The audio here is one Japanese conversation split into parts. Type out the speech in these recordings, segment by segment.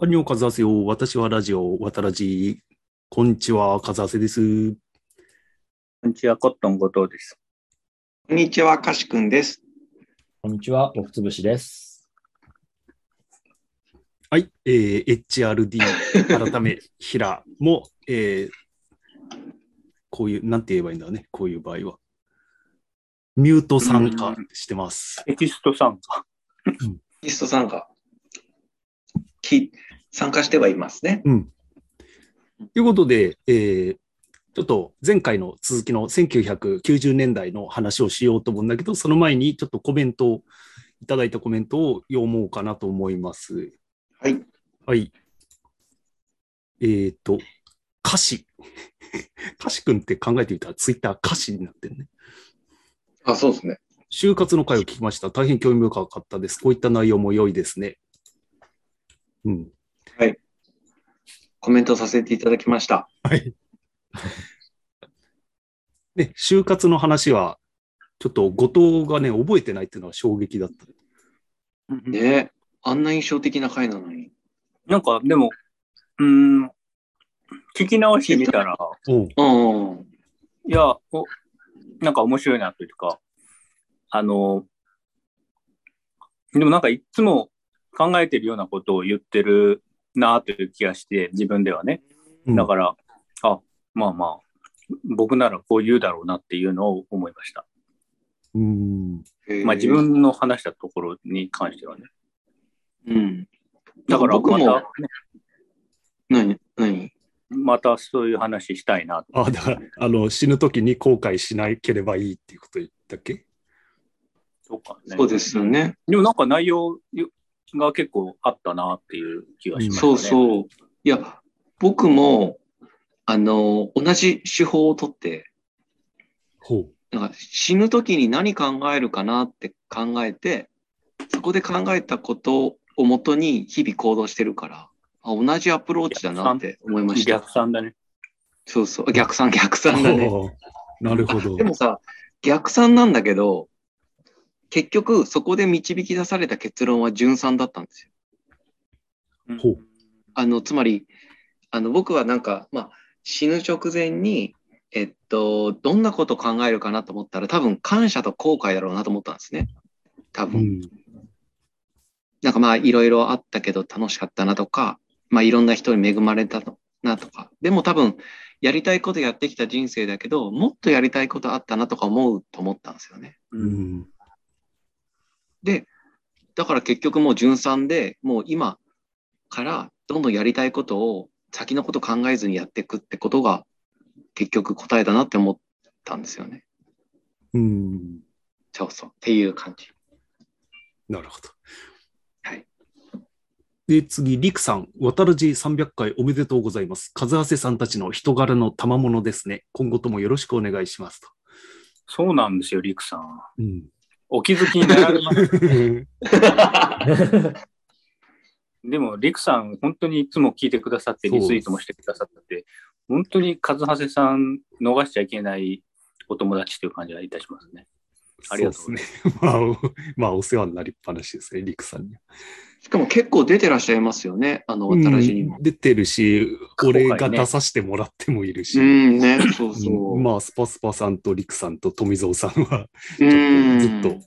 アニョカズハセよ。私はラジオ、わたらじ。こんにちは、カズハセです。こんにちは、コットン後藤です。こんにちは、かしくんです。こんにちは、おふつぶしです。はい。えー、HRD 改め、ヒラも、えー、こういう、なんて言えばいいんだね、こういう場合は。ミュート参加してます。テキスト参加。リスト参加。き参加してはいますね。うん。ということで、えー、ちょっと前回の続きの1990年代の話をしようと思うんだけど、その前にちょっとコメントを、いただいたコメントを読もうかなと思います。はい。はい。えっ、ー、と、歌詞。歌詞くんって考えてみたらツイッター歌詞になってるね。あ、そうですね。就活の回を聞きました。大変興味深かったです。こういった内容も良いですね。うん。コメントさせていただきました。はい。ね、就活の話は、ちょっと後藤がね、覚えてないっていうのは衝撃だった。ねあんな印象的な回なのに。なんか、でも、うーん、聞き直してみたら、うん。いや、おなんか面白いなというか、あの、でもなんかいつも考えてるようなことを言ってるなという気がして、自分ではね。うんだから、あ、まあまあ、僕ならこう言うだろうなっていうのを思いました。うん。まあ自分の話したところに関してはね。うん。だから僕も、また、ね、何、何？またそういう話したいなと。あ、だから、あの、死ぬ時に後悔しなければいいっていうこと言ったっけ？そうかね。そうですよね。でもなんか内容が結構あったなっていう気がしましたね。そうそう。いや、僕も、あの、同じ手法をとって、ほう。なんか死ぬ時に何考えるかなって考えて、そこで考えたことをもとに日々行動してるから、あ同じアプローチだなって思いました。逆算だね。そうそう。逆算、逆算だね。なるほどで。もさ、逆算なんだけど、結局そこで導き出された結論は純算だったんですよ。ほうあの、つまり、あの、僕はなんか、まあ、死ぬ直前に、えっと、どんなこと考えるかなと思ったら、多分感謝と後悔だろうなと思ったんですね。多分。うん。なんかまあ、いろいろあったけど楽しかったなとか、まあ、いろんな人に恵まれたなとか。でも多分、やりたいことやってきた人生だけど、もっとやりたいことあったなとか思うと思ったんですよね。う。うんん。で、だから結局もう純算で、もう今からどんどんやりたいことを先のこと考えずにやっていくってことが結局答えだなって思ったんですよね。うん。そうそう。っていう感じ。なるほど。はい。で、次、リクさん、渡るじ300回おめでとうございます。風合さんたちの人柄の賜物ですね。今後ともよろしくお願いしますと。そうなんですよ、リクさん。うん。お気づきになられます。でも、リクさん、本当にいつも聞いてくださって、リツイートもしてくださって、本当に和橋さん逃しちゃいけないお友達という感じがいたしますね。ありがとうそうですね。まあ、おまあ、お世話になりっぱなしですね、リクさんには。しかも結構出てらっしゃいますよね。あの、渡らじにもうん。出てるし、俺が出させてもらってもいるし。うん、ね。そうそう。うんまあ、スパスパさんとリクさんと富蔵さんは、うんずっと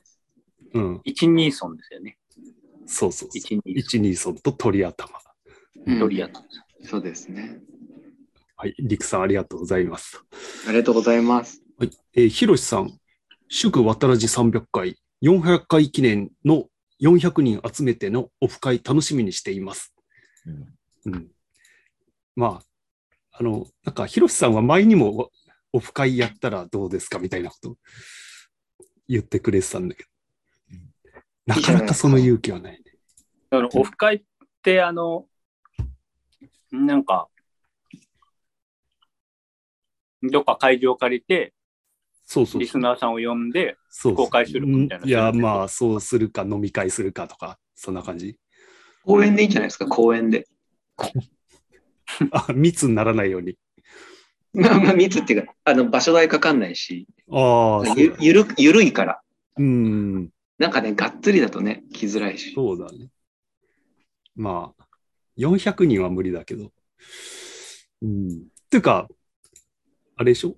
うん、一二村ですよね。そうそうそう。一二一二村と鳥頭。うんドリアと。そうですね。はい、リクさんありがとうございます。ありがとうございます。はい、えー、ひろしさん、祝渡らじ300回、400回記念の400人集めてのオフ会楽しみにしています。うん。まあ、あの、なんか、ひろしさんは前にもオフ会やったらどうですかみたいなこと言ってくれてたんだけど、なかなかその勇気はないね。あのオフ会って、あの、なんか、どっか会場借りて、そうそうそう。リスナーさんを呼んで、そうそう公開収録みたいなうんいや、まあ、そうするか、飲み会するかとか、そんな感じ。公園でいいんじゃないですか、公園で。あ、密にならないように。まあまあ、密っていうか、あの、場所代かかんないし、あゆゆる、ゆるいから。うん、なんかね、がっつりだとね、来づらいし。そうだね。まあ、400人は無理だけど。うん。っていうか、あれでしょ？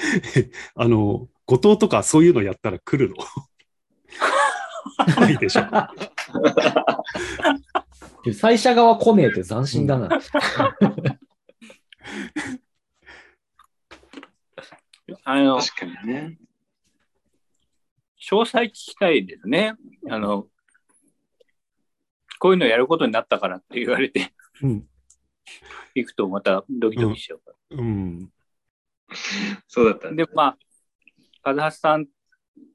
あの、後藤とかそういうのやったら来るの？ないでしょ。主催者側来ねえって斬新だな。あの、確かにね。詳細聞きたいですね。あの、こういうのやることになったからって言われてうん。いくとまたドキドキしちゃうから。うん。そうだったね。で、まあ、和橋さん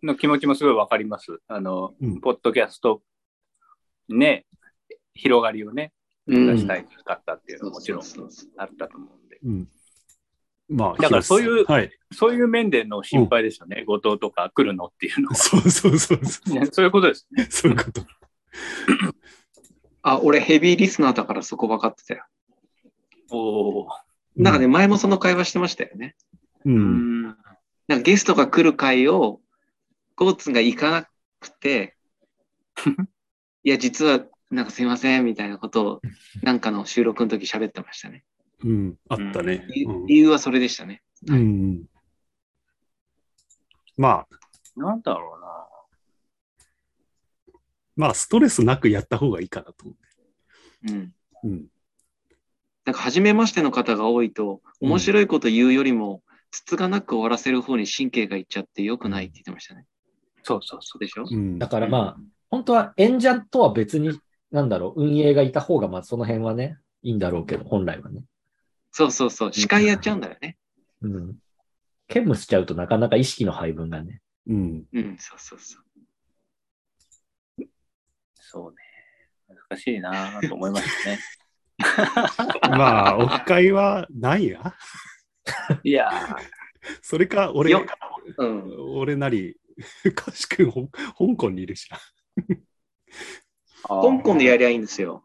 の気持ちもすごいわかります。あの、うんポッドキャスト、ね、広がりをね、うん出したいかったっていうのはもちろんあったと思うんで。うん。まあ、だからそういうはい。そういう面での心配ですよね。後藤とか来るのっていうのは。そうそうそうそう。ねそういうことですね。そういうこと。あ、俺ヘビーリスナーだからそこ分かってたよ。おお。なんかね、前もその会話してましたよね。う。うんん。なんかゲストが来る会を、ゴーツンが行かなくて、いや、実は、なんかすいません、みたいなことを、なんかの収録の時喋ってましたね。うん。あったね。理うん理由はそれでしたね。うん。まあ、なんだろうな。まあ、ストレスなくやった方がいいかなと思うん。う。うん。なんか、初めましての方が多いと、うん面白いこと言うよりも、つつがなく終わらせる方に神経がいっちゃって良くないって言ってましたね。そうそうそそうでしょ？うんだからまあ、本当は演者とは別に、なんだろう、運営がいた方が、まあその辺はね、いいんだろうけど、本来はね。そうそうそう。司会やっちゃうんだよね。うん。兼務しちゃうとなかなか意識の配分がね。うん。うん、そうそうそう。う。そうね。難しいなと思いましたね。まあ、オフ会はないや。いやそれか、俺よ、うん。俺なり、かしくん、ほ香港にいるしな。ー、香港でやりゃいいんですよ。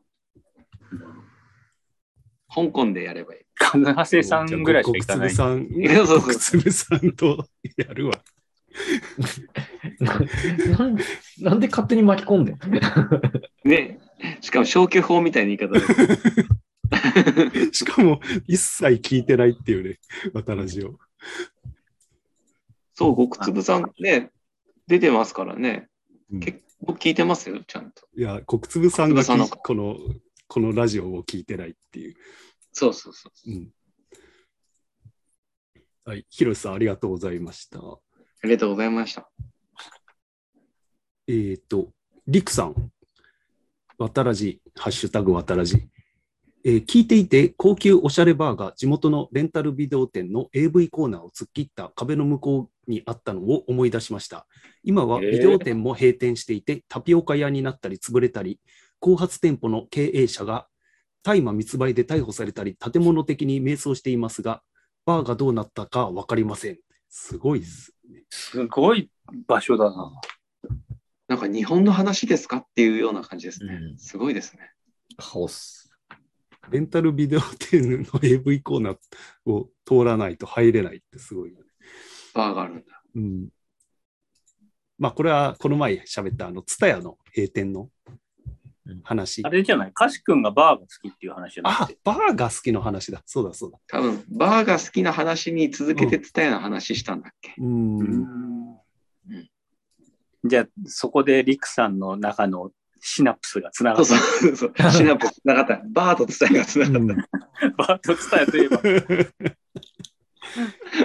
香港でやればいい。金橋さんぐらいしか行かない。さん、やそうそう国粒さんとやるわ。なんなんで勝手に巻き込んでん ね。しかも消去法みたいな言い方で。しかも、一切聞いてないっていうね、渡らじを。そう、極粒さんね、出てますからね。うん結構聞いてますよ、ちゃんと。いや、国粒さんがのきこの、このラジオを聞いてないっていう。そうそうそう。うん。はい、ひろしさん、ありがとうございました。ありがとうございました。えっ、ー、と、りくさん、わたらじ、ハッシュタグわたらじ。えー聞いていて、高級おしゃれバーが地元のレンタルビデオ店の AV コーナーを突っ切った壁の向こうにあったのを思い出しました。今はビデオ店も閉店していて、タピオカ屋になったり潰れたり、後発店舗の経営者が大麻密売で逮捕されたり、建物的に迷走していますが、バーがどうなったかわかりません。すごいですね。すごい場所だな。なんか日本の話ですかっていうような感じですね。うんすごいですね。カオス。レンタルビデオ店の AV コーナーを通らないと入れないってすごいよね。バーがあるんだ。うん。まあ、これはこの前喋ったあの、ツタヤの閉店の話。あれじゃない、カシ君がバーが好きっていう話じゃなくバーが好きの話だ。そうだそうだ。多分、バーが好きな話に続けて伝えな話したんだっけ。うん。うんじゃあ、そこでリクさんの中のシナプスがつながそうった。そうそう。シナプスなかった。バーと伝えがつながった。バーと伝えといえば。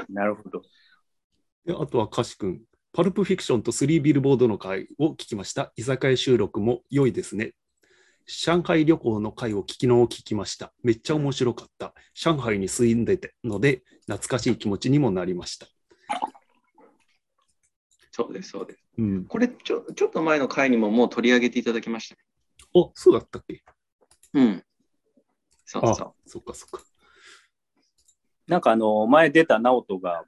なるほど。であとはカシ君。パルプフィクションとスリービルボードの回を聞きました。居酒屋収録も良いですね。上海旅行の回を聞きのを聞きました。めっちゃ面白かった。上海に住んでてので、懐かしい気持ちにもなりました。そうです、そうです。うん。これちょ、ちょっと前の回にももう取り上げていただきましたね。あ、そうだったっけ？うん。そうあそう。、そっかそっか。なんかあの、前出た直人が、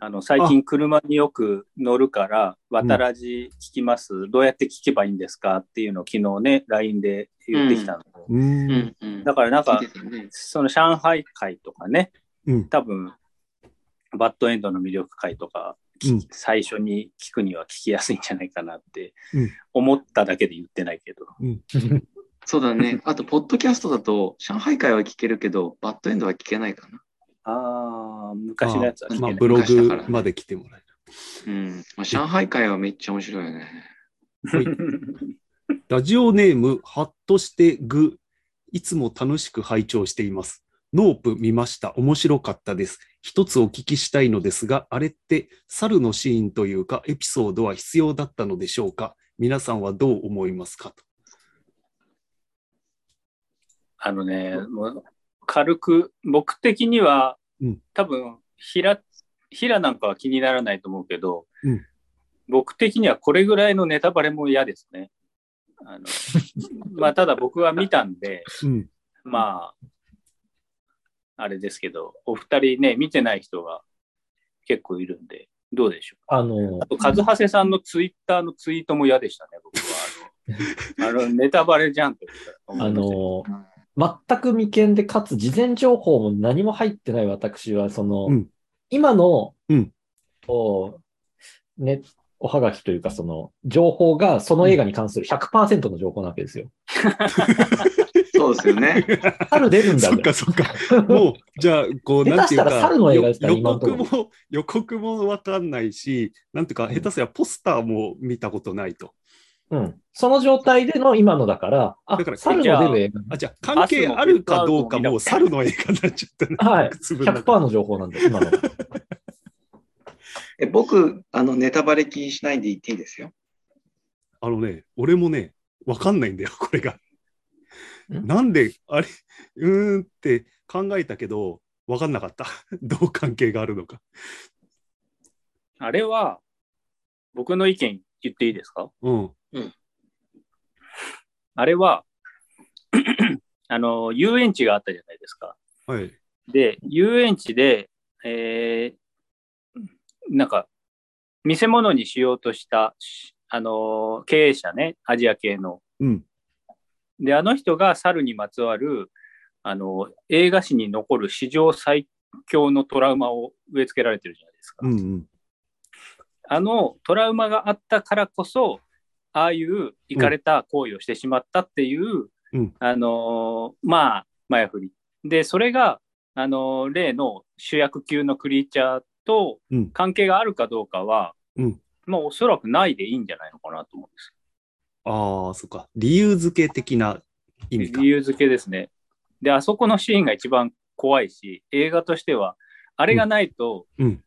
あの、最近車によく乗るから、渡らじ聞きます、どうやって聞けばいいんですか？っていうのを昨日ね、LINE で言ってきたの。う。うんんうん。だからなんかねその上海会とかね、うん。多分、バッドエンドの魅力会とか、きうん最初に聞くには聞きやすいんじゃないかなってうん思っただけで言ってないけど。うん。そうだね。あと、ポッドキャストだと、上海会は聞けるけど、バッドエンドは聞けないかな。ああ、昔のやつは聞けまあ、ない。ブロ昔だからグまで来てもらえる。うん。まあ、上海会はめっちゃ面白いよね。はいラジオネーム、ハッとしてグ。いつも楽しく拝聴しています。ノープ見ました。面白かったです。一つお聞きしたいのですが、あれって猿のシーンというかエピソードは必要だったのでしょうか？皆さんはどう思いますか？と。あのね、もう軽く、僕的には、うん多分、平、平なんかは気にならないと思うけど、うん僕的にはこれぐらいのネタバレも嫌ですね。あの まあ、ただ僕は見たんで、うん。まあ、あれですけど、お二人ね、見てない人が結構いるんで、どうでしょう？あのあ、と、和橋さんのツイッターのツイートも嫌でしたね、僕は。あの、あのネタバレじゃんって思あの、全く未見で、かつ事前情報も何も入ってない私は、その、うん今の、うんこうね、おはがきというか、その、情報がその映画に関する100%の情報なわけですよ。そうですよね。猿出るんだそっかそっか。もう、じゃあ、こう、なんていうか、予告も、予告もわかんないし、なんていうか、下手すりゃポスターも見たことないと。うん。その状態での今のだから、あだから、猿の出る映画。あ、じゃあ、関係あるかどうかもう猿の映画になっちゃったね。はい。粒の中100%の情報なんで、今のが。え僕、あの、ネタバレ気にしないで言っていいですよ。あのね、俺もね、わかんないんだよ、これが。ん？なんで、あれ、うーんって考えたけど、わかんなかった。どう関係があるのか。あれは、僕の意見言っていいですか？うん。あれは、あの、遊園地があったじゃないですか。はい。で、遊園地で、えーなんか、見せ物にしようとした、しあの、経営者ね、アジア系の。うん。で、あの人が猿にまつわる、あの、映画史に残る史上最強のトラウマを植え付けられてるじゃないですか。うんうん。あのトラウマがあったからこそ、ああいう行かれた行為をしてしまったっていう、うんあのーまあ、マヤフリ。で、それが、あのー例の主役級のクリーチャーとうん関係があるかどうかは、うんまあ、おそらくないでいいんじゃないのかなと思うんですああ、そっか。理由付け的な意味か理。由付けですね。で、あそこのシーンが一番怖いし、映画としては、あれがないと、うん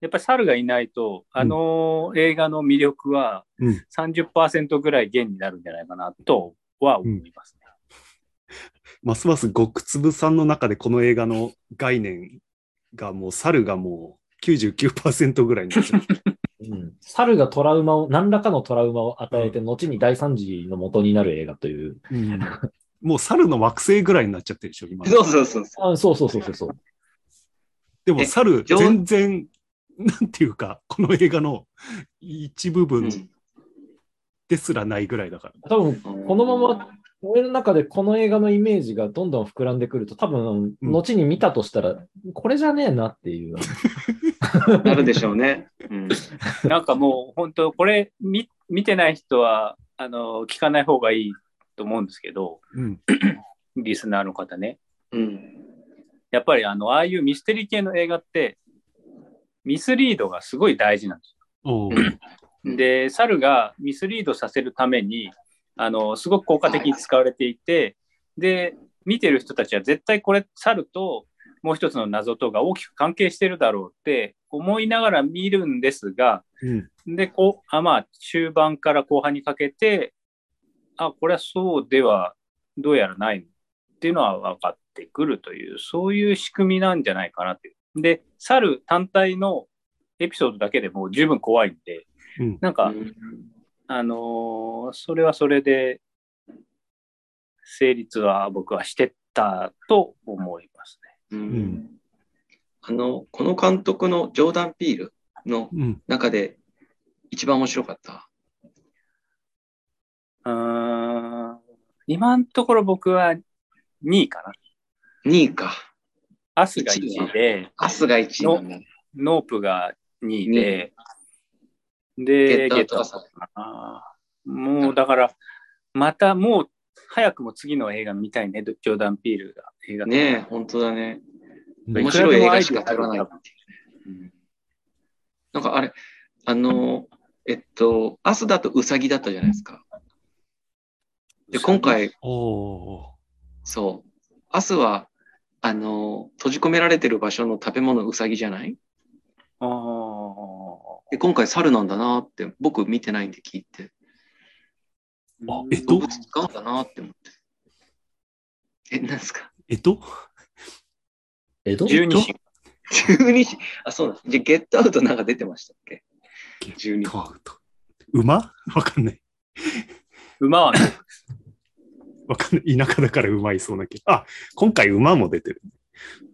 やっぱり猿がいないと、あの映画の魅力はうん30%ぐらい減になるんじゃないかなとは思いますね。ますます極粒さんの中でこの映画の概念がもう猿がもう99%ぐらいになっちゃう。うん。猿がトラウマを、何らかのトラウマを与えて、後に大惨事の元になる映画という。うんもう猿の惑星ぐらいになっちゃってるでしょ、今。そうそうそうそあそうそうそうそうそう。でもえ猿、上全然、なんていうか、この映画の一部う。分うんですらないぐらいだから。多分、このまま、俺の中でこの映画のイメージがどんどん膨らんでくると、多分、うん後に見たとしたら、これじゃねえなっていう。なるでしょうね。うん。なんかもう本当、これ見見てない人はあの聞かない方がいいと思うんですけど、うん。リスナーの方ね。うん。やっぱりあのああいうミステリー系の映画って、ミスリードがすごい大事なんですおーうんで、猿がミスリードさせるために、あの、すごく効果的に使われていて、で、見てる人たちは絶対これ、猿ともう一つの謎とが大きく関係してるだろうって思いながら見るんですが、うん。で、こう、あまあ、中盤から後半にかけて、あ、これはそうでは、どうやらないっていうのは分かってくるという、そういう仕組みなんじゃないかなっていう。で、猿単体のエピソードだけでも十分怖いんで、うん。なんか、うんあのーそれはそれで、成立は僕はしてたと思いますね。うんんあの、この監督のジョーダン・ピールのうん。中で一番面白かった？うーん今のところ僕は2位かな。2位か。アスが1位で、アスが1位ね。ノープが2位で、ゲで、ゲットアウトかな。もうだから、またもう早くも次の映画見たいね、ジョーダン・ピールが映画。ねえ、本当だね。うん。面白い映画しか撮らない。っていううん。なんかあれ、あの、えっと、アスだとウサギだったじゃないですか。で、今回、そう、アスは、あの、閉じ込められてる場所の食べ物ウサギじゃない？ああ。で、今回猿なんだなって、僕見てないんで聞いて、あえっと？動物使うんだなって思って。え、なんですか？えっと？江戸十二神。十二時、あ、そうなんです。じゃあ、ゲットアウトなんか出てましたっけ？十二トアウト。馬？わかんない。馬はね、わかんない。田舎だから馬いそうな気あ、今回馬も出てる。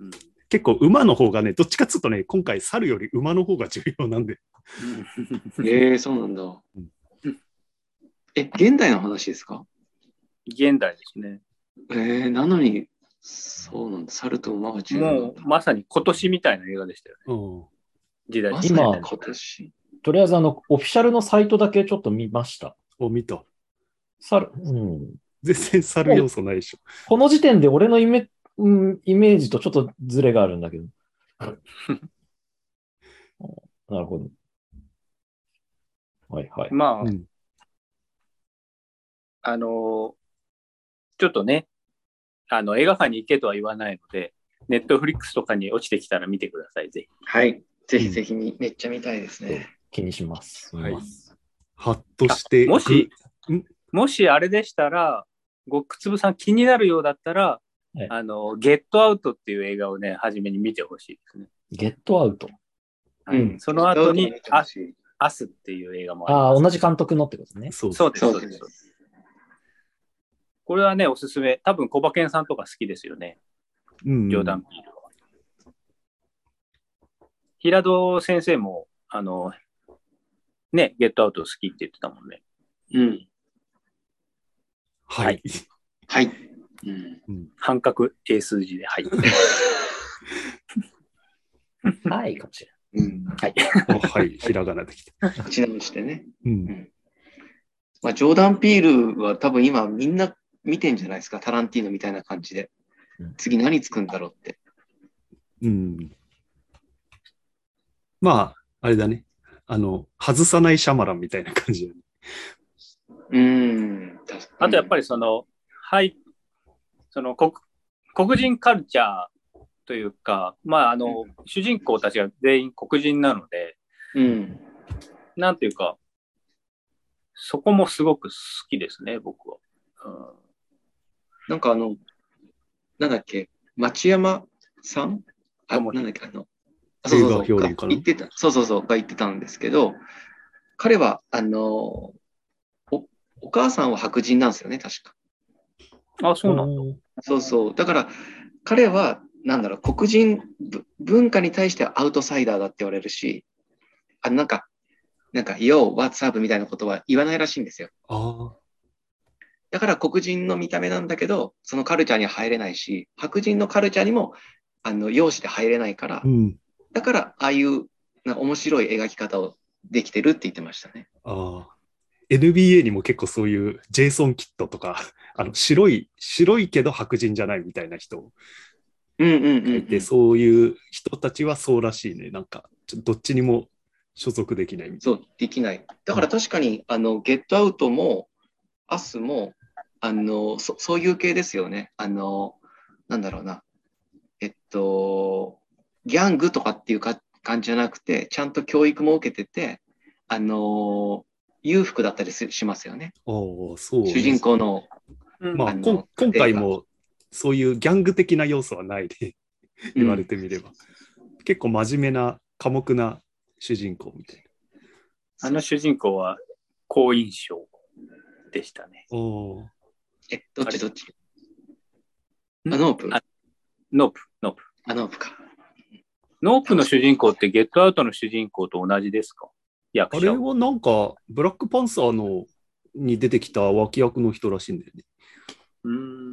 うん結構馬の方がね、どっちかっつうとね、今回猿より馬の方が重要なんで。ええそうなんだうん。え、現代の話ですか？現代ですね。えー、なのに、そうなんだ。猿と馬が重要なんだ。もうまさに今年みたいな映画でしたよね。うん。時代ま今今年。とりあえずあの、オフィシャルのサイトだけちょっと見ました。お、見た。猿、うん。全然猿要素ないでしょ。この時点で俺のイメ,、うん、イメージとちょっとズレがあるんだけど。なるほど。はいはい。まあ、うん。あのーちょっとね、あの、映画館に行けとは言わないので、ネットフリックスとかに落ちてきたら見てください、ぜはい。ぜひぜひみ、めっちゃ見たいですね。気にします。はいはっとして。あもし。もしあれでしたら、ごくつぶさん気になるようだったら、はいあの、ゲットアウトっていう映画をね、初めに見てほしいですね。ゲットアウト。はいうんその後に、ああ、アスっていう映画もありああ、ます。同じ監督のってことね。そうそうです、そううですす。そうですこれはね、おすすめ。多分、小馬健さんとか好きですよね。うん。ジョーダン・ピールは。平戸先生も、あの、ね、ゲットアウト好きって言ってたもんね。うん。ははいい。はい。うん。半角英数字で、はい。はい、かもしれうん。おはい。ひらがなできた。口直してね。うん。まあ、ジョーダン・ピールは多分今みんな見てんじゃないですか。タランティーノみたいな感じでうん。次何作るんだろうって。うん。まあ、あれだね。あの、外さないシャマランみたいな感じだね。うん。あとやっぱり。りその、はい、その黒、黒人カルチャーというか、まあ、あの、主人公たちが全員黒人なので、うん。なんていうか、そこもすごく好きですね、僕は。うんなんかあの、なんだっけ、町山さん？あ、なんだっけ、あの、あそうそうそう言ってた、そうそうそう、が言ってたんですけど、彼は、あの、お、お母さんは白人なんですよね、確か。あ、そうなんだ。そうそう。だから、彼は、なんだろう、黒人ぶ文化に対してはアウトサイダーだって言われるし、あなんか、なんか、Yo, what's up? みたいなことは言わないらしいんですよ。ああ。だから黒人の見た目なんだけど、そのカルチャーには入れないし、白人のカルチャーにも、あの、容姿で入れないからう、ん。だから、ああいう、な面白い描き方をできてるって言ってましたね。ああ。NBA にも結構そういうジェイソン・キットとか、あの白い、白いけど白人じゃないみたいな人。がいて、そういう人たちはそうらしいね。なんか、どっちにも所属できないみたいそう、できない。だから確かに、あの、ゲットアウトも、アスも、あの、そそういう系ですよね。あの、なんだろうな。えっと、ギャングとかっていうか感じじゃなくて、ちゃんと教育も受けてて、あの、裕福だったりすしますよね。な。おお、そう、主人公の、うんまあ、今回もそういうギャング的な要素はないで、言われてみれば。結構真面目な、寡黙な主人公みたいあの主人公は好印象でしたね。な。おお。え、どっちどっち？んあ、ノープあノープ、ノープ。あ、ノープか。ノープの主人公ってゲットアウトの主人公と同じですか？役あれ者は。はなんか、ブラックパンサーのに出てきた脇役の人らしいんだよね。うーん。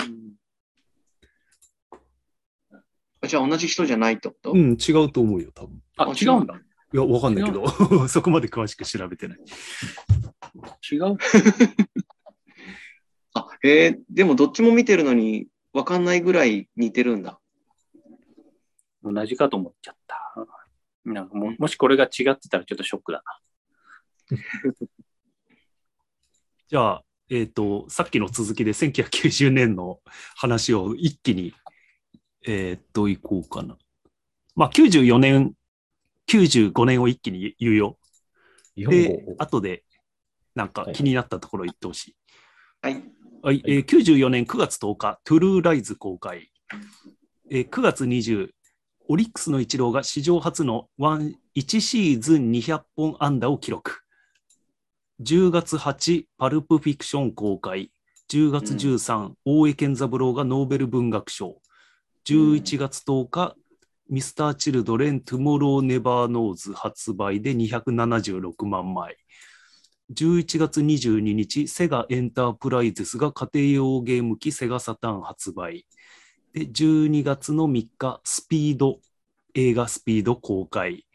あじゃあ同じ人じゃないってこと、うん、違うと思うよ、多分。あ、違うんだ。いや、わかんないけど、そこまで詳しく調べてない。違う？あ、えーでもどっちも見てるのに分かんないぐらい似てるんだ。同じかと思っちゃった。なんかももしこれが違ってたらちょっとショックだな。じゃあ、えっ、と、さっきの続きで1990年の話を一気に、えっ、と、いこうかな。まあ、94年、95年を一気に言うよ。で、後で、なんか気になったところ言ってほしい。はい。はい、えー94年9月10日、トゥルーライズ公開。えー9月20、オリックスのイチローが史上初の1 1シーズン200本安打を記録。10月8、パルプフィクション公開。10月13、大江健三郎がノーベル文学賞。11月10日、ミスター・チルドレン・ Tomorrow Never Knows 発売で276万枚。11月22日、セガエンタープライゼスが家庭用ゲーム機セガサターン発売。で、12月の3日、スピード、映画スピード公開。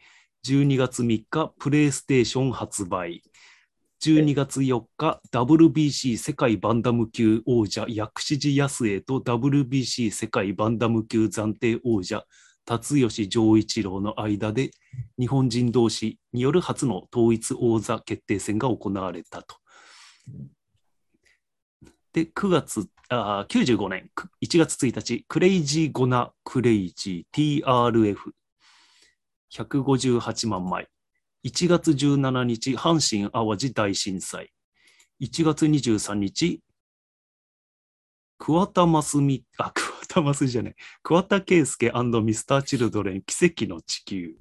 12月3日、プレイステーション発売。12月4日、WBC 世界バンタム級王者、薬師寺保栄と WBC 世界バンタム級暫定王者、辰吉丈一郎の間で日本人同士による初の統一王座決定戦が行われたと。で、9月、あ95年1月1日、クレイジー・ゴナ・クレイジー TRF、158万枚。1月17日、阪神・淡路大震災。1月23日、桑田真澄、あ、桑田真澄じゃない。桑田佳祐ミスター・チルドレン奇跡の地球。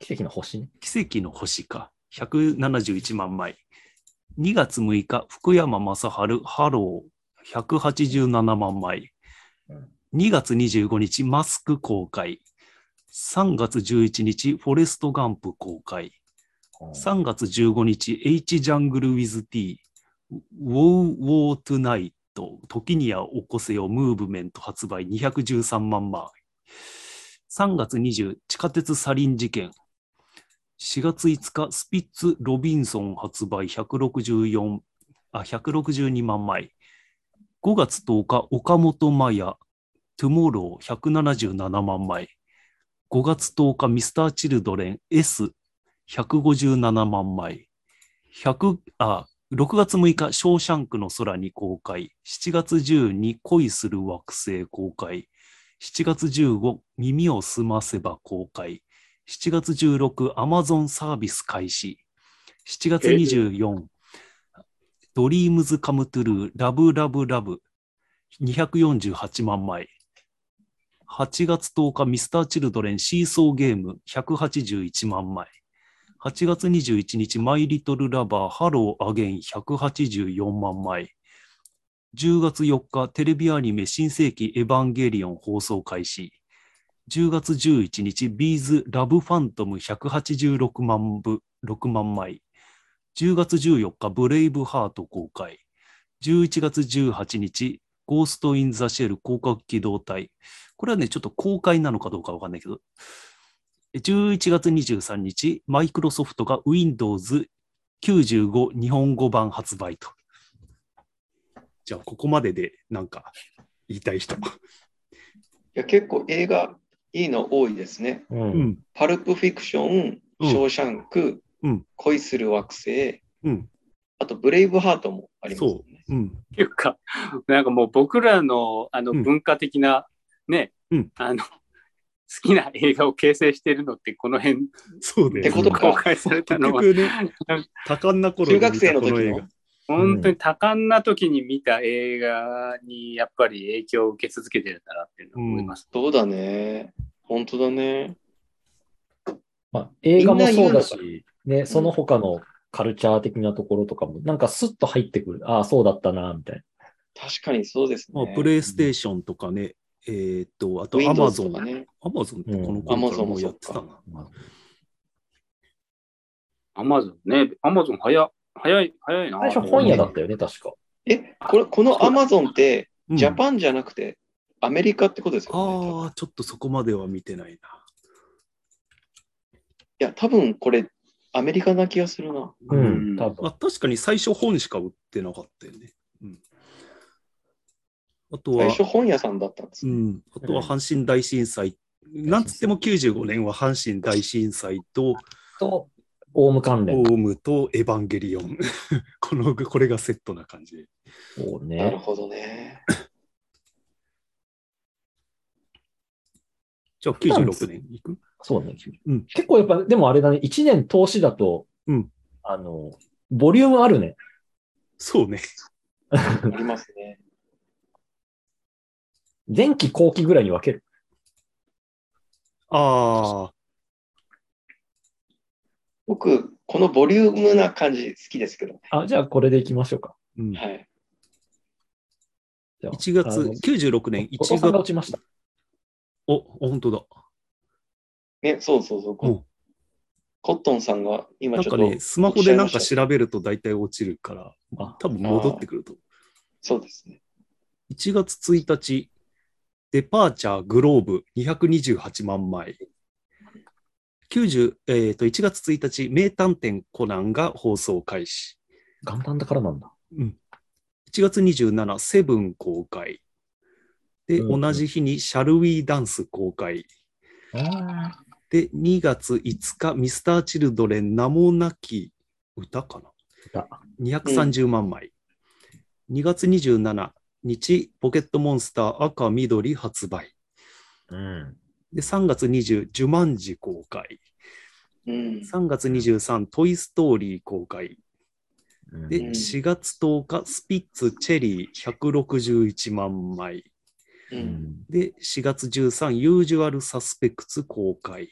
奇跡の星？ね。奇跡の星か。171万枚。2月6日、福山雅治、 HELLO、187万枚。2月25日、マスク公開。3月11日、フォレストガンプ公開。3月15日、H Jungle with T、ウォーウォートゥナイト、時には起こせよムーブメント発売213万枚。3月20、地下鉄サリン事件。4月5日、スピッツ・ロビンソン発売164あ162万枚。5月10日、岡本真也、トゥモロー177万枚。5月10日、ミスター・チルドレン S157 万枚。100あ6月6日、ショーシャンクの空に公開。7月12、恋する惑星公開。7月15、耳をすませば公開。7月16、アマゾンサービス開始。7月24、ドリームズカムトゥルー、ラブラブラブ、248万枚。8月10日、ミスターチルドレンシーソーゲーム、181万枚。8月21日、 My Little Lover、Hello, Again、184万枚。10月4日、テレビアニメ新世紀エヴァンゲリオン放送開始。10月11日、 B'z LOVE PHANTOM 186万部、6万枚。10月14日、ブレイブハート公開。11月18日、 Ghost in the Shell 攻殻機動隊。これはね、ちょっと公開なのかどうかわかんないけど。11月23日、マイクロソフトが Windows 95日本語版発売と。じゃあ、ここまででなんか言いたい人。いや結構映画いいの多いですね。う。うんん。パルプフィクション、うんショーシャンク、うん恋する惑星、うん。あとブレイブハートもありますよね。うん。っていうか、なんかもう僕らのあのうん文化的なね、うんあの、好きな映画を形成してるのってこの辺そうね。ってことか公開された結のは、局ね、多感な頃中学生の時のこの映画。本当に多感な時に見た映画にやっぱり影響を受け続けてるんだなっていうのを思います。そうだね。本当だね。まあ、映画もそうだし、ね、その他のカルチャー的なところとかも、なんかスッと入ってくる。ああ、そうだったな、みたい確かにそうですね。まあ、プレイステーションとかね、えーっと、あとアマ Windows ゾン。とかね。アマゾンってこのからもうやってたな。な。アマゾンね、アマゾン早い、早い、早いな。最初本屋だったよね、確か。え、これ、このアマゾンって、うんジャパンじゃなくて、アメリカってことですよね。ああ、ちょっとそこまでは見てないな。いや、多分これ、アメリカな気がするな。ううんん、多分。まあ、確かに最初本しか売ってなかったよね。うん、あとは最初、本屋さんだったんですね。うん、あとは阪神大震災。なんつっても95年は阪神大震災と、と、オウム関連。オウムとエヴァンゲリオン。この、これがセットな感じ。そうね。なるほどね。じゃあ96年いく？そうね。うん結構やっぱ、でもあれだね、1年投資だと、うんあの、ボリュームあるね。そうね。ありますね。前期後期ぐらいに分ける。ああ、僕、このボリュームな感じ好きですけどね。あ、じゃあこれでいきましょうか。うん、はい。じゃあ1月、あの96年1後藤さんが落月、ちました。お、本当だ。ね、そうそうそう。うんコットンさんが今ちょっと、なんかね、スマホでなんか調べると大体落ちるから、あ多分戻ってくると。そうですね。1月1日、デパーチャーグローブ228万枚。90えー、と1月1日、名探偵コナンが放送開始。元旦だからなんだ。うん、1月27、セブン公開。で、うんうん同じ日にシャルウィーダンス公開。あで、2月5日、ミスターチルドレン名もなき歌かな歌 ?230 万枚。2月27日、ポケットモンスター赤緑発売。うん。で、3月20、ジュマンジ公開。うん。3月23、トイストーリー公開。うんで、うん4月10日、スピッツチェリー161万枚。う。うんんで、4月13、ユージュアルサスペクツ公開。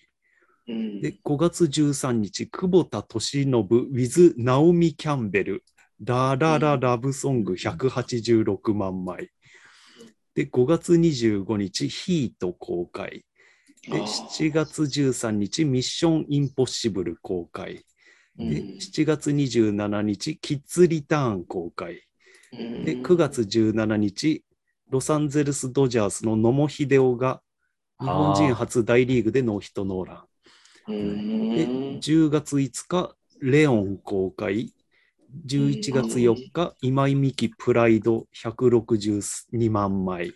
うん。で、5月13日、久保田敏信 with ナオミ・キャンベル、ララララブソング186万枚。で、5月25日、ヒート公開。で、あー7月13日、ミッション・インポッシブル公開。うんで、7月27日、キッズ・リターン公開。うんで、9月17日、ロサンゼルス・ドジャースの野茂英雄が日本人初大リーグでノーヒットノーラン。うんで、10月5日、レオン公開。11月4日、今井美樹プライド162万枚。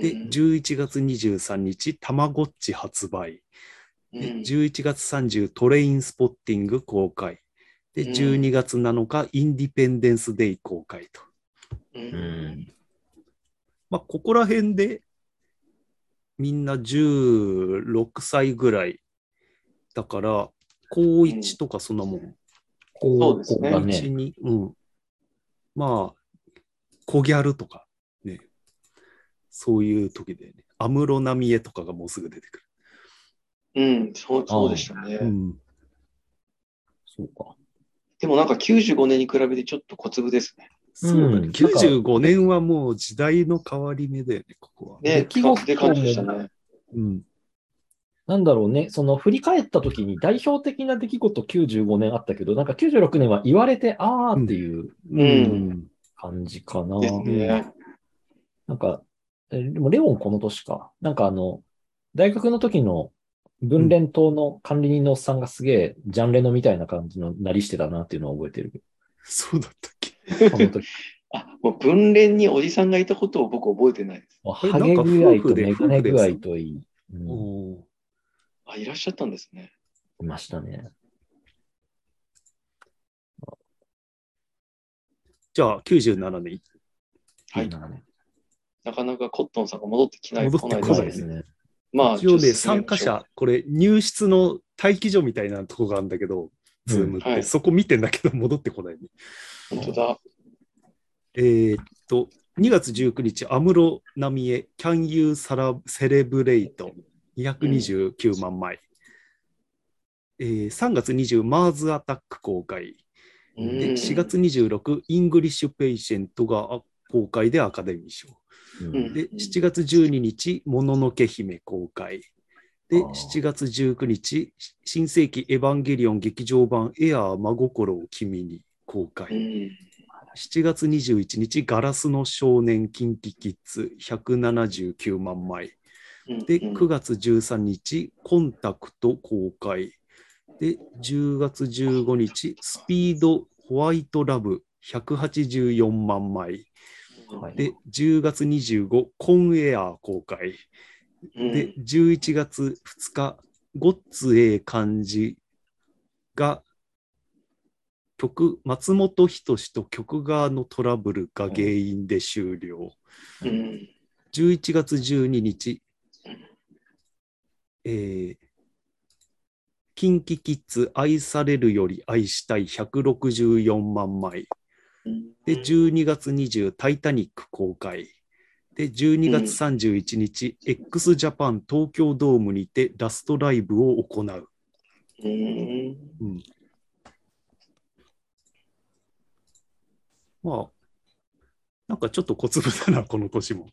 で、11月23日、たまごっち発売。で、11月30、トレインスポッティング公開。で、うん12月7日、インディペンデンスデイ公開と。ううんん。まあ、ここら辺で、みんな16歳ぐらい。だから、高1とかそんなもん。そうですねここが高1ね。に、うん。まあ、小ギャルとか、ね。そういう時でね。安室奈美恵とかがもうすぐ出てくうん、そうそうでしたね。る。うん。そうか。でもなんか95年に比べてちょっと小粒ですね。そうだね。うん95年はもう時代の変わり目だよね、ここは。ね、出来事もでかでしたね。うん。なんだろうね、その振り返った時に代表的な出来事95年あったけど、なんか96年は言われて、あーっていううん感じかな。なんか、えでもレオンこの年か。なんかあの、大学の時の文連党の管理人のおっさんがすげえジャンレノみたいな感じのなりしてたなっていうのを覚えてる。そうだったっけ？この時。あ、もう文連におじさんがいたことを僕覚えてないです。ハゲ具合とメガネ具合といい。うんあ、いらっしゃったんですね。いましたね。じゃあ、97年。はいなんかねなかなかコットンさんが戻ってきない戻ってこそうですね。ね。まあ、一応ね、参加者、これ入室の待機所みたいなとこがあるんだけど、ズームって、はいそこ見てんだけど戻ってこないね。本当だ。えーっと、2月19日、安室奈美恵、Can You Celebrate? 229万枚。えー3月20、マーズアタック公開。うんで、4月26、 English Patient が公開でアカデミー賞。うんで、7月12日、もののけ姫公開。で、あー7月19日、新世紀エヴァンゲリオン劇場版 Air まごころを君に公開。うん7月21日、ガラスの少年 KinKi Kids 179万枚。で、うん9月13日、コンタクト公開。で、10月15日、スピードホワイトラブ184万枚。はいで、10月25、コンエア公開。うんで、11月2日、ごっつええ感じが、曲、松本人志と曲側のトラブルが原因で終了。うん11月12日、えー、キンキキッズ愛されるより愛したい164万枚。で、12月20、タイタニック公開。で、12月31日、x ジャパン東京ドームにてラストライブを行う。うんうん、まあ、なんかちょっと小粒だな、この年も。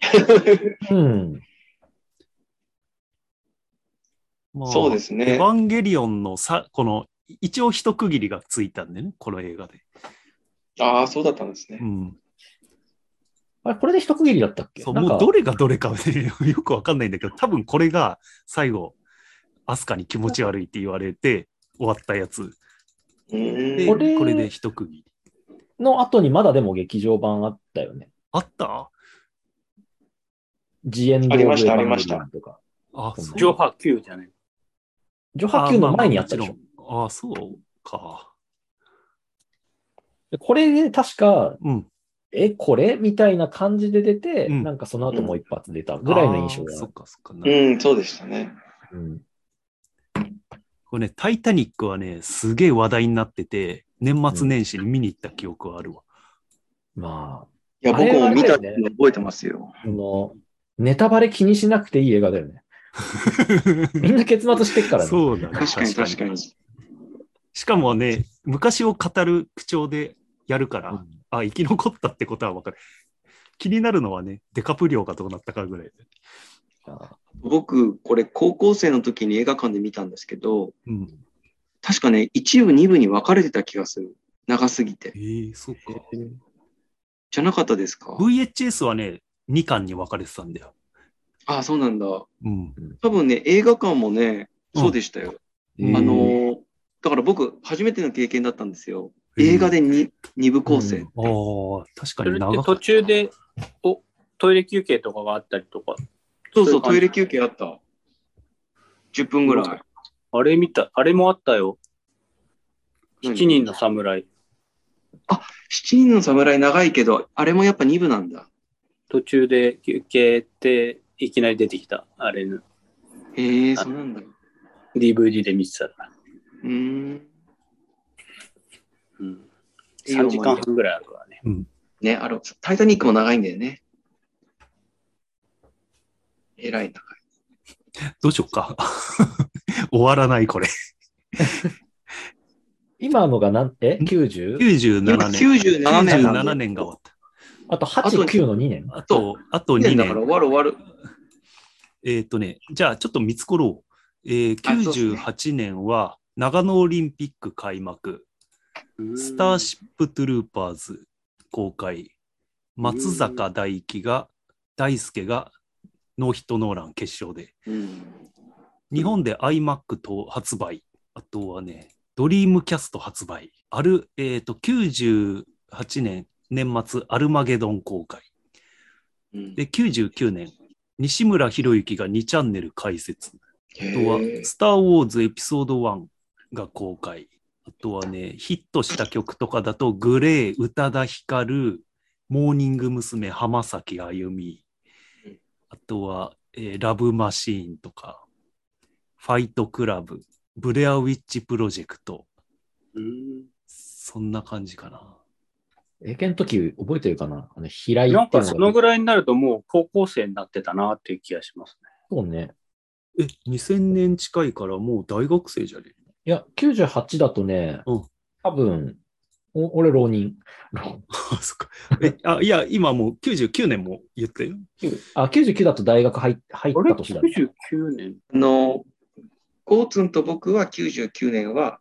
うん。まあ、そうですねエヴァンゲリオンのさ、この、一応一区切りがついたんでね、この映画で。ああ、そうだったんですねう。ん。あれ、これで一区切りだったっけ？そう、もうどれがどれかはね、よくわかんないんだけど、多分これが最後、アスカに気持ち悪いって言われて終わったやつ。これこれで一区切り。の後にまだでも劇場版あったよね。あった？ジエンドありましたありましたとか。あ、そう。ジョハ Q じゃない？ジョハ Q の前にあったでしょ。あまあそうか。でこれで確か、うん。え、これ？みたいな感じで出て、うんなんかその後もう一発出たぐらいの印象があーそっ。かそっかな。うん、そうでしたね。うんこれね、タイタニックはね、すげえ話題になってて、年末年始に見に行った記憶はあるわ。まいや、あれは僕も見たあれだよねの覚えてますよ。あ、この、ネタバレ気にしなくていい映画だよね。みんな結末してっからね。そうだね。確かに確かに。しかもね、昔を語る口調でやるから、うんあ、生き残ったってことはわかる。気になるのはね、デカプリオがどうなったかぐらい僕、これ高校生の時に映画館で見たんですけど、うん。確かね、一部、二部に分かれてた気がする。長すぎて。えー、そうか。じゃなかったですか？VHS はね、2巻に分かれてたんだよ。ああ、そうなんだ。うん。多分ね、映画館もね、そうでしたよ。うんあのーだから僕、初めての経験だったんですよ。映画でに二部構成。ああ、確かに長か途中でおトイレ休憩とかがあったりとか？そうそう、トイレ休憩あった。10分ぐらい。あれ見た、あれもあったよ。何？7人の侍。7人の侍長いけど、あれもやっぱ2部なんだ。途中で休憩っていきなり出てきた。あれのへえ、そうなんだ。う DVD で見てたら。ーん。うん、いいよ3時間半ぐらいあるからね。ね、あの、タイタニックも長いんだよね。えらい長い。どうしようか。終わらない、これ。今のがなんえ ?90? 97年。97年なんだ97年が終わった。あと8、9の2年。あと、あと2 2年だから年。終わる終わる。えっ、とね、じゃあちょっと見繕おう。えー、あそうですね98年は長野オリンピック開幕。スターシップトゥルーパーズ公開。松坂大輝が、大輔がノーヒットノーラン決勝で。うん。日本で iMac と発売。あとはね、ドリームキャスト発売。ある、えっ、と、98年年末アルマゲドン公開。うんで、99年、西村博之が2チャンネル開設。あへとは、ースター・ウォーズエピソード1が公開。あとはね、ヒットした曲とかだと、グレー、宇多田ヒカル、モーニング娘。浜崎あゆみうん。あとは、えーラブマシーンとか、ファイトクラブ、ブレアウィッチプロジェクト。うんそんな感じかな。英検の時覚えてるかな？あの、平井なん。かそのぐらいになるともう高校生になってたなっていう気がしますね。そうね。え、2000年近いからもう大学生じゃね？いや、98だとね、うん多分、お俺浪人。浪あ、そっか。え、あ、いや、今もう99年も言ったよ。あ、99だと大学入入った年だ、ね。99年？あの、ゴーツンと僕は99年は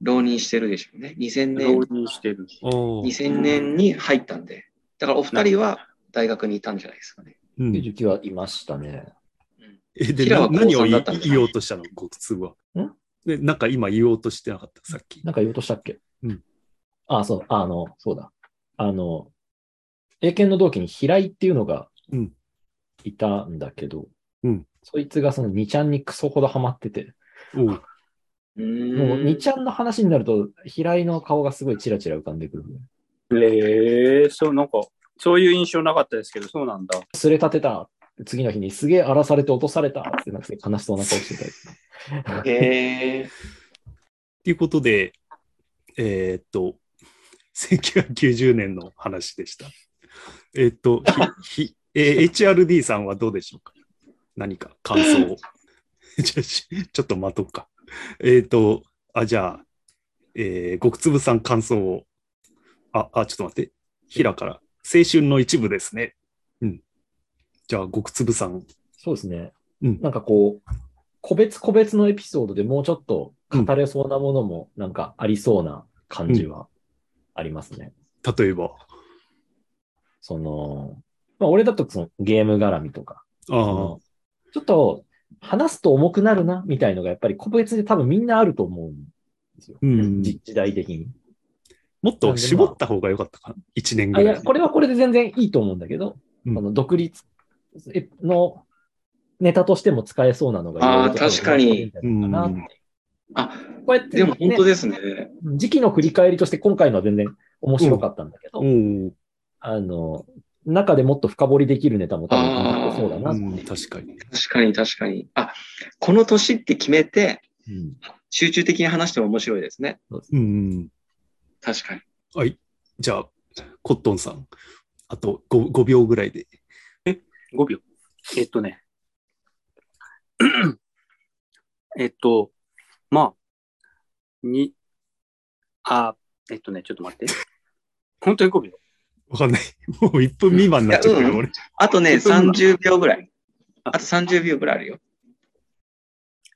浪人してるでしょうね。2000浪年、人してる。おー2000年に入ったんで。だからお二人は大学にいたんじゃないですかね。うん、99はいましたね。え、で、何を言おうとしたの、国通は？ん？で、なんか今言おうとしてなかった、さっき。なんか言おうとしたっけ？うん。あ、そう、あの、そうだ。あの、英検の同期に平井っていうのがうんいたんだけど、うんそいつがその2ちゃんにクソほどハマってて、もうーん2ちゃんの話になると、平井の顔がすごいチラチラ浮かんでくる。へえそう、なんか、そういう印象なかったですけど、そうなんだ。すれ立てた。次の日にすげえ荒らされて落とされたってなって悲しそうな顔してたり。へえ。ということで、えーっと、1990年の話でした。えーっと、ひ ひえー HRD さんはどうでしょうか？何か感想を。じゃあしちょっと待とうか。えーっと、あ、じゃあ、えー、ごくつぶさん感想を。あ、あ、ちょっと待って。平から、青春の一部ですね。うん。じゃあ、ごくつぶさん。そうですね。うんなんかこう、個別個別のエピソードでもうちょっと語れそうなものもなんかありそうな感じはありますね。例えば。その、まあ俺だとそのゲーム絡みとか、ああちょっと話すと重くなるなみたいのがやっぱり個別で多分みんなあると思うんですよ。うんじ時代的に。もっと絞った方が良かったかな？1年ぐらい。あいや、これはこれで全然いいと思うんだけど、うんその独立のネタとしても使えそうなのがあーいろいろと確かにあ、こうやって、でも本当ねですね。時期の振り返りとして今回のは全然面白かったんだけど、おーあの、中でもっと深掘りできるネタも多分そうだなってうん。確かに。確かに確かに。あ、この年って決めて、うん集中的に話しても面白いですね。うん。確かに。はい。じゃあ、コットンさん。あと 5, 5秒ぐらいで。5秒。えっとね。えっと、まあ、に、あ、えっとね、ちょっと待って。本当に5秒。わかんない。もう1分未満になっちゃったよ、うん俺。あとね、ちょっと今30秒ぐらい。あと30秒ぐらいあるよ。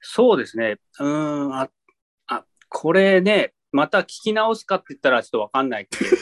そうですね。うーん、あ、あ、これね、また聞き直すかって言ったらちょっとわかんないけど、